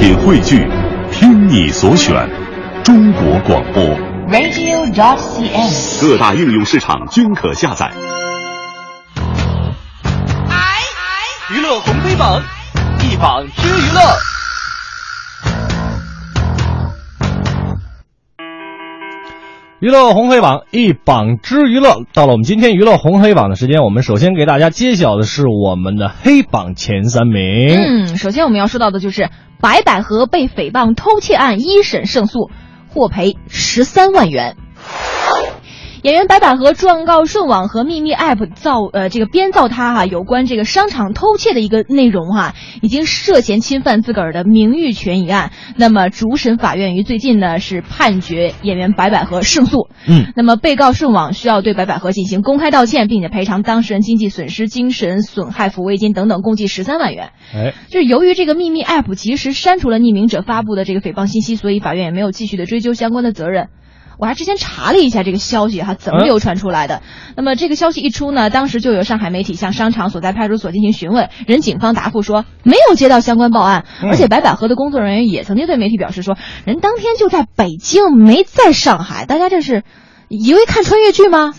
品汇聚，听你所选，中国广播。radio.dot.cn，。各大应用市场均可下载。娱乐红黑榜，一榜之娱乐。娱乐红黑榜一榜之娱乐，到了我们今天娱乐红黑榜的时间，我们首先给大家揭晓的是我们的黑榜前三名。嗯，首先我们要说到的就是白百合被诽谤偷窃案一审胜诉，获赔十三万元。演员白百合状告顺网和秘密 App 造呃这个编造他哈有关这个商场偷窃的一个内容哈，已经涉嫌侵犯自个儿的名誉权一案。那么主审法院于最近呢是判决演员白百合胜诉。嗯，那么被告顺网需要对白百合进行公开道歉，并且赔偿当事人经济损失、精神损害抚慰金等等，共计十三万元。哎，就是由于这个秘密 App 及时删除了匿名者发布的这个诽谤信息，所以法院也没有继续的追究相关的责任。我还之前查了一下这个消息哈，怎么流传出来的？那么这个消息一出呢，当时就有上海媒体向商场所在派出所进行询问，人警方答复说没有接到相关报案，嗯而且白百合的工作人员也曾经对媒体表示说，人当天就在北京，没在上海。大家这是以为看穿越剧吗？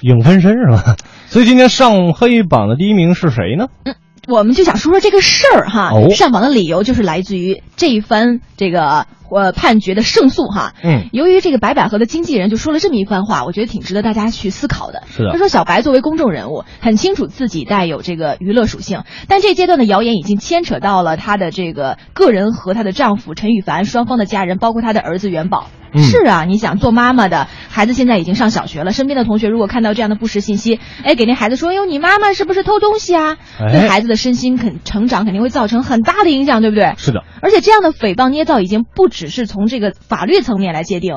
影分身是吧？所以今天上黑榜的第一名是谁呢？嗯我们就想说说这个事儿哈。哦上榜的理由就是来自于这一番这个呃判决的胜诉哈。嗯，由于这个白百合的经纪人就说了这么一番话，我觉得挺值得大家去思考的。是的他说小白作为公众人物，很清楚自己带有这个娱乐属性，但这阶段的谣言已经牵扯到了她的这个个人和她的丈夫陈羽凡双方的家人，包括她的儿子元宝。嗯是啊，你想做妈妈的孩子现在已经上小学了，身边的同学如果看到这样的不实信息，哎，给那孩子说，哟，你妈妈是不是偷东西啊？哎对孩子的身心肯成长肯定会造成很大的影响，对不对？是的，而且这样的诽谤捏造已经不只是从这个法律层面来界定，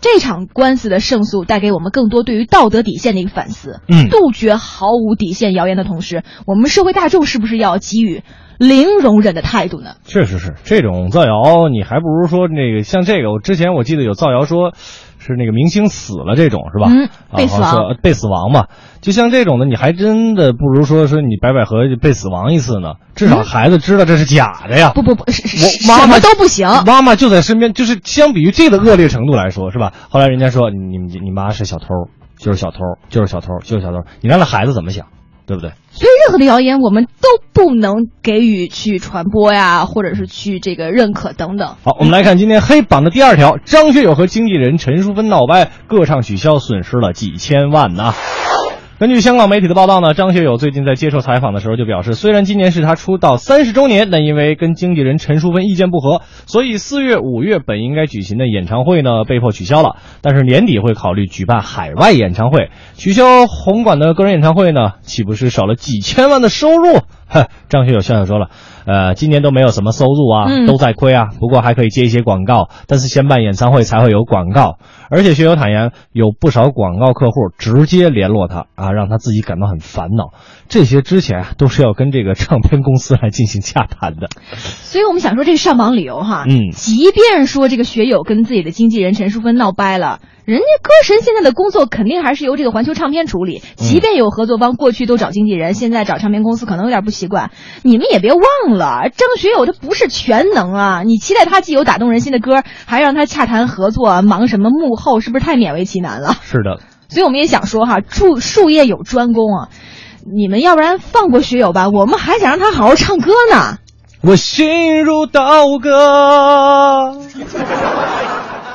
这场官司的胜诉带给我们更多对于道德底线的一个反思。嗯杜绝毫无底线谣言的同时，我们社会大众是不是要给予零容忍的态度呢？确实是这种造谣，你还不如说那个像这个，我之前我记得有造谣说。是那个明星死了这种是吧？嗯啊被死亡说被死亡嘛，就像这种的，你还真的不如说说你白百合被死亡一次呢，至少孩子知道这是假的呀。不不不，是是我妈妈什么都不行。妈妈就在身边，就是相比于这个恶劣程度来说，是吧？后来人家说你你你妈是小偷，就是小偷，就是小偷，就是小偷，你让那孩子怎么想，对不对？所以任何的谣言我们都不能给予去传播呀，或者是去这个认可等等。好，我们来看今天黑榜的第二条：张学友和经纪人陈淑芬闹掰，歌唱取消，损失了几千万呐。根据香港媒体的报道呢，张学友最近在接受采访的时候就表示，虽然今年是他出道三十周年，但因为跟经纪人陈淑芬意见不合，所以四月、五月本应该举行的演唱会呢被迫取消了。但是年底会考虑举办海外演唱会，取消红馆的个人演唱会呢，岂不是少了几千万的收入？哼，张学友笑笑说了，呃，今年都没有什么收入啊，嗯都在亏啊，不过还可以接一些广告，但是先办演唱会才会有广告。而且学友坦言，有不少广告客户直接联络他啊，让他自己感到很烦恼。这些之前啊都是要跟这个唱片公司来进行洽谈的。所以我们想说这个上榜理由哈，嗯即便说这个学友跟自己的经纪人陈淑芬闹掰了，人家歌神现在的工作肯定还是由这个环球唱片处理，即便有合作方过去都找经纪人，现在找唱片公司可能有点不习惯。你们也别忘了，张学友他不是全能啊，你期待他既有打动人心的歌，还让他洽谈合作，忙什么幕后，是不是太勉为其难了？是的，所以我们也想说哈，术术业有专攻啊，你们要不然放过学友吧，我们还想让他好好唱歌呢。我心如刀割。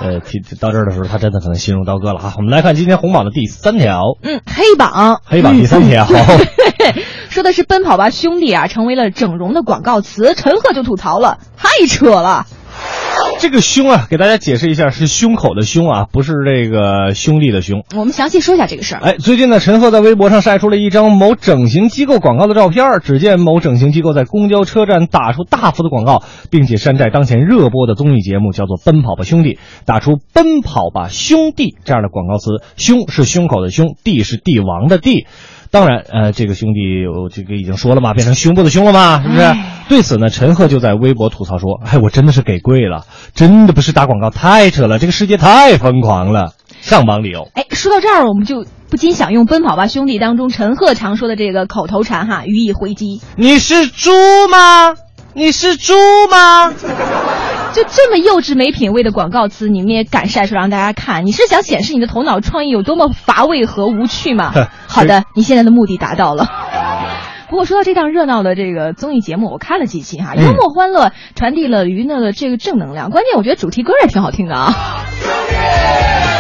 呃，提到这儿的时候，他真的可能心如刀割了哈。我们来看今天红榜的第三条，嗯，黑榜，黑榜第三条。说的是《奔跑吧兄弟》啊，成为了整容的广告词。陈赫就吐槽了，太扯了。这个胸啊，给大家解释一下，是胸口的胸啊，不是这个兄弟的兄。我们详细说一下这个事儿。哎，最近呢，陈赫在微博上晒出了一张某整形机构广告的照片儿。只见某整形机构在公交车站打出大幅的广告，并且山寨当前热播的综艺节目，叫做《奔跑吧兄弟》，打出“奔跑吧兄弟”这样的广告词。胸是胸口的胸，弟是帝王的帝。当然，呃，这个兄弟，我这个已经说了嘛，变成胸部的胸了嘛，是不是？哎对此呢，陈赫就在微博吐槽说：“哎，我真的是给跪了，真的不是打广告，太扯了，这个世界太疯狂了。”上榜理由。哎，说到这儿，我们就不禁想用《奔跑吧兄弟》当中陈赫常说的这个口头禅哈予以回击。你是猪吗？你是猪吗？就这么幼稚没品位的广告词，你们也敢晒出来让大家看？你是想显示你的头脑创意有多么乏味和无趣吗？好的，你现在的目的达到了。不过说到这档热闹的这个综艺节目，我看了几期哈，幽默欢乐，传递了娱乐的这个正能量。关键我觉得主题歌也挺好听的啊。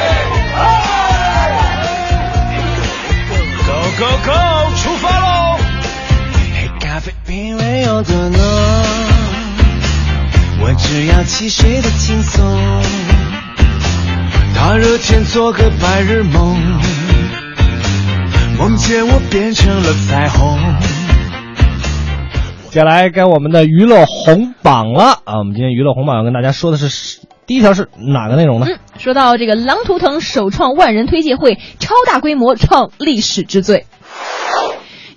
只要汽水的轻松。大热天做个白日梦，梦见我变成了彩虹。接下来该我们的娱乐红榜了啊！我们今天娱乐红榜要跟大家说的是第一条是哪个内容呢？嗯，说到这个狼图腾首创万人推介会，超大规模创历史之最。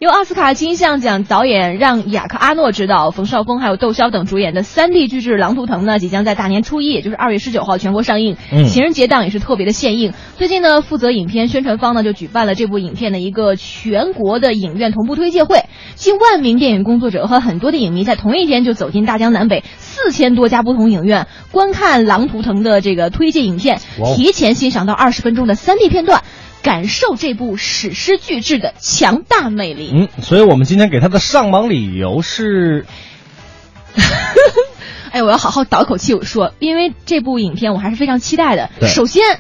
由奥斯卡金像奖导演让雅克阿诺执导，冯绍峰还有窦骁等主演的三 D 巨制《狼图腾》呢，即将在大年初一，也就是二月十九号全国上映。嗯，情人节档也是特别的献映。最近呢，负责影片宣传方呢就举办了这部影片的一个全国的影院同步推介会，近万名电影工作者和很多的影迷在同一天就走进大江南北四千多家不同影院，观看《狼图腾》的这个推介影片，提前欣赏到二十分钟的三 D 片段。感受这部史诗巨制的强大魅力。嗯，所以我们今天给他的上榜理由是，哎，我要好好倒口气我说，因为这部影片我还是非常期待的。首先，《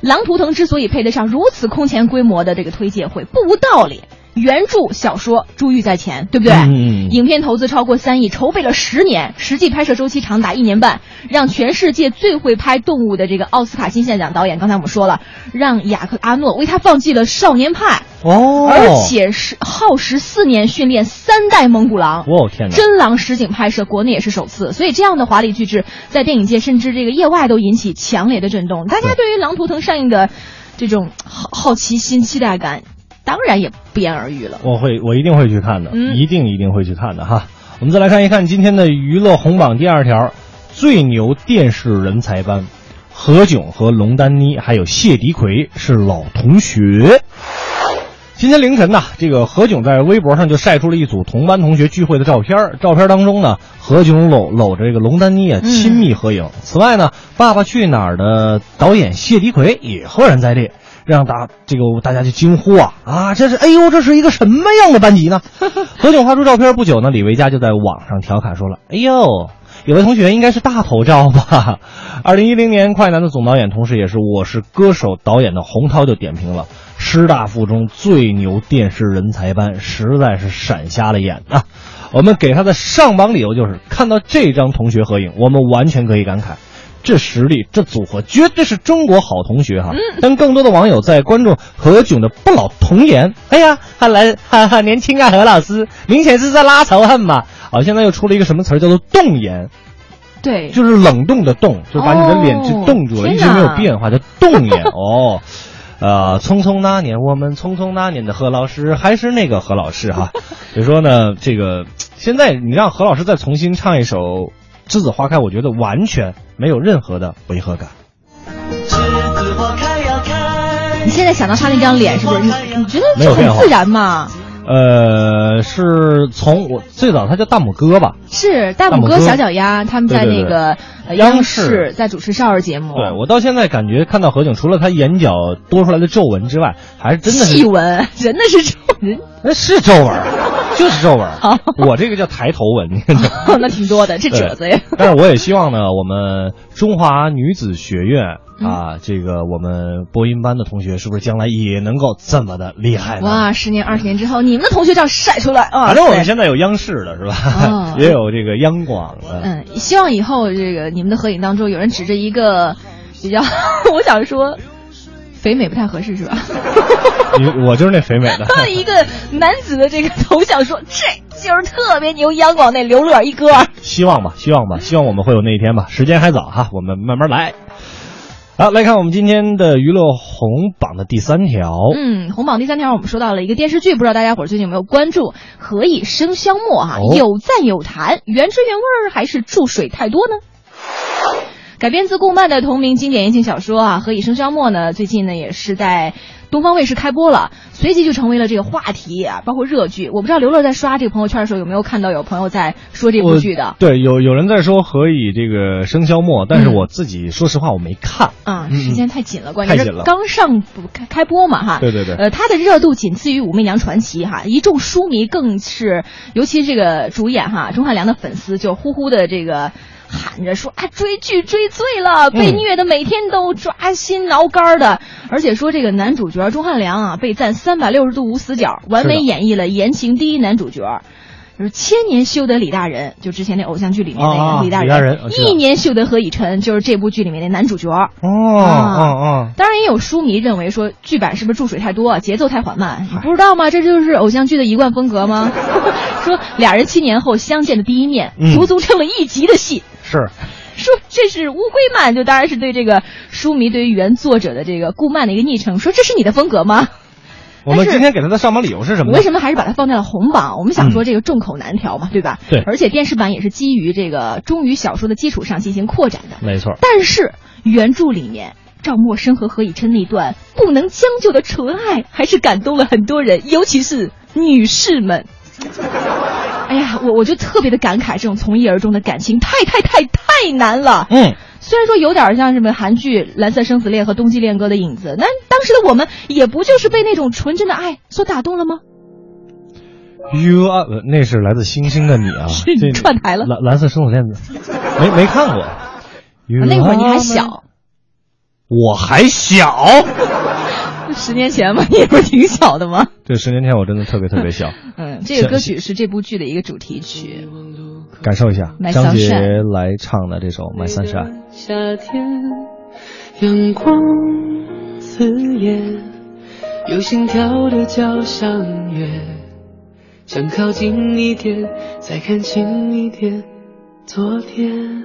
狼图腾》之所以配得上如此空前规模的这个推介会，不无道理。原著小说珠玉在前，对不对？嗯。影片投资超过三亿，筹备了十年，实际拍摄周期长达一年半，让全世界最会拍动物的这个奥斯卡金像奖导演，刚才我们说了，让雅克阿诺为他放弃了《少年派》哦，而且是耗时四年训练三代蒙古狼。哦天哪！真狼实景拍摄，国内也是首次，所以这样的华丽巨制在电影界甚至这个业外都引起强烈的震动。大家对于《狼图腾》上映的这种好好奇心、期待感。当然也不言而喻了。我会，我一定会去看的，嗯、一定一定会去看的哈。我们再来看一看今天的娱乐红榜第二条，最牛电视人才班，何炅和龙丹妮还有谢迪奎是老同学。今天凌晨呢，这个何炅在微博上就晒出了一组同班同学聚会的照片。照片当中呢，何炅搂搂着这个龙丹妮啊亲密合影。此外呢，《爸爸去哪儿》的导演谢迪奎也赫然在列。让大这个大家就惊呼啊啊！这是哎呦，这是一个什么样的班级呢？何炅发出照片不久呢，李维嘉就在网上调侃说了：“哎呦，有位同学应该是大头照吧？”二零一零年，快男的总导演，同时也是《我是歌手》导演的洪涛就点评了师大附中最牛电视人才班，实在是闪瞎了眼啊！我们给他的上榜理由就是看到这张同学合影，我们完全可以感慨。这实力，这组合绝对是中国好同学哈！但更多的网友在关注何炅的不老童颜。哎呀，还来哈哈年轻啊，何老师，明显是在拉仇恨嘛！啊，现在又出了一个什么词儿，叫做冻颜。对，就是冷冻的冻，就把你的脸就冻住了，一直没有变化，叫冻颜哦。呃，匆匆那年，我们匆匆那年的何老师还是那个何老师哈。所以说呢，这个现在你让何老师再重新唱一首。栀子花开，我觉得完全没有任何的违和感。你现在想到他那张脸，是不是？你你觉得没有很自然嘛？呃，是从我最早他叫大拇哥吧？是大拇哥、小脚丫，他们在那个央视在主持少儿节目。对我到现在感觉看到何炅，除了他眼角多出来的皱纹之外，还是真的细纹，真的是皱纹，那是皱纹。就是皱纹，我这个叫抬头纹，那挺多的，这褶子呀。但是我也希望呢，我们中华女子学院啊，这个我们播音班的同学，是不是将来也能够这么的厉害？哇，十年、二十年之后，你们的同学照晒出来啊！反正我们现在有央视的是吧？也有这个央广的。嗯，希望以后这个你们的合影当中，有人指着一个比较，我想说。肥美不太合适是吧？你我就是那肥美的。一个男子的这个头像说，这就是特别牛，央广那刘乐一哥。希望吧，希望吧，希望我们会有那一天吧。时间还早哈，我们慢慢来。好，来看我们今天的娱乐红榜的第三条。嗯，红榜第三条，我们说到了一个电视剧，不知道大家伙最近有没有关注？《何以笙箫默》哈，有赞有弹，原汁原味儿还是注水太多呢？改编自顾漫的同名经典言情小说啊，《何以笙箫默》呢，最近呢也是在东方卫视开播了，随即就成为了这个话题啊，包括热剧。我不知道刘乐在刷这个朋友圈的时候有没有看到有朋友在说这部剧的？对，有有人在说《何以这个笙箫默》，但是我自己说实话我没看啊，时间太紧了，关键是刚上开开播嘛哈。对对对。呃，它的热度仅次于《武媚娘传奇》哈，一众书迷更是，尤其这个主演哈钟汉良的粉丝就呼呼的这个。喊着说啊，追剧追醉了，被虐的每天都抓心挠肝的，而且说这个男主角钟汉良啊，被赞三百六十度无死角，完美演绎了言情第一男主角。就是千年修得李大人，就之前那偶像剧里面那个李大人，一年修得何以琛，就是这部剧里面的男主角。哦哦哦！当然也有书迷认为说剧版是不是注水太多，节奏太缓慢？你不知道吗？这就是偶像剧的一贯风格吗？说俩人七年后相见的第一面，足足撑了一集的戏。是，说这是乌龟漫，就当然是对这个书迷对于原作者的这个顾漫的一个昵称。说这是你的风格吗？我们今天给他的上榜理由是什么？为什么还是把它放在了红榜？我们想说这个众口难调嘛，对吧？对。而且电视版也是基于这个忠于小说的基础上进行扩展的。没错。但是原著里面赵默笙和何以琛那段不能将就的纯爱，还是感动了很多人，尤其是女士们。哎呀，我我就特别的感慨，这种从一而终的感情太太太太难了。嗯。虽然说有点像什么韩剧《蓝色生死恋》和《冬季恋歌》的影子，那当时的我们也不就是被那种纯真的爱所打动了吗？You are，那是来自星星的你啊，这串台了。蓝蓝色生死恋没没看过。那会儿你还小，我还小。十年前嘛，你不是挺小的吗？对，十年前我真的特别特别小。嗯，这个歌曲是这部剧的一个主题曲。感受一下张杰来唱的这首《My Sunshine》。夏天，阳光刺眼，有心跳的交响乐，想靠近一点，再看清一点昨天。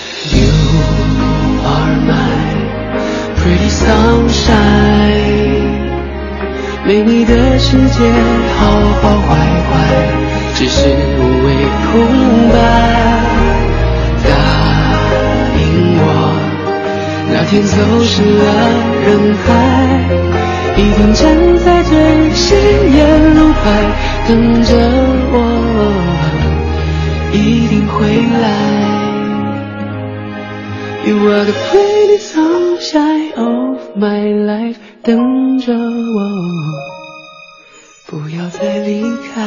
防晒没你的世界好好坏坏。只是无谓空白。答应我，那天走失了人海，一定站在最显眼路牌等着我，一定会来。You are the pretty sunshine of my life，等着我，不要再离开。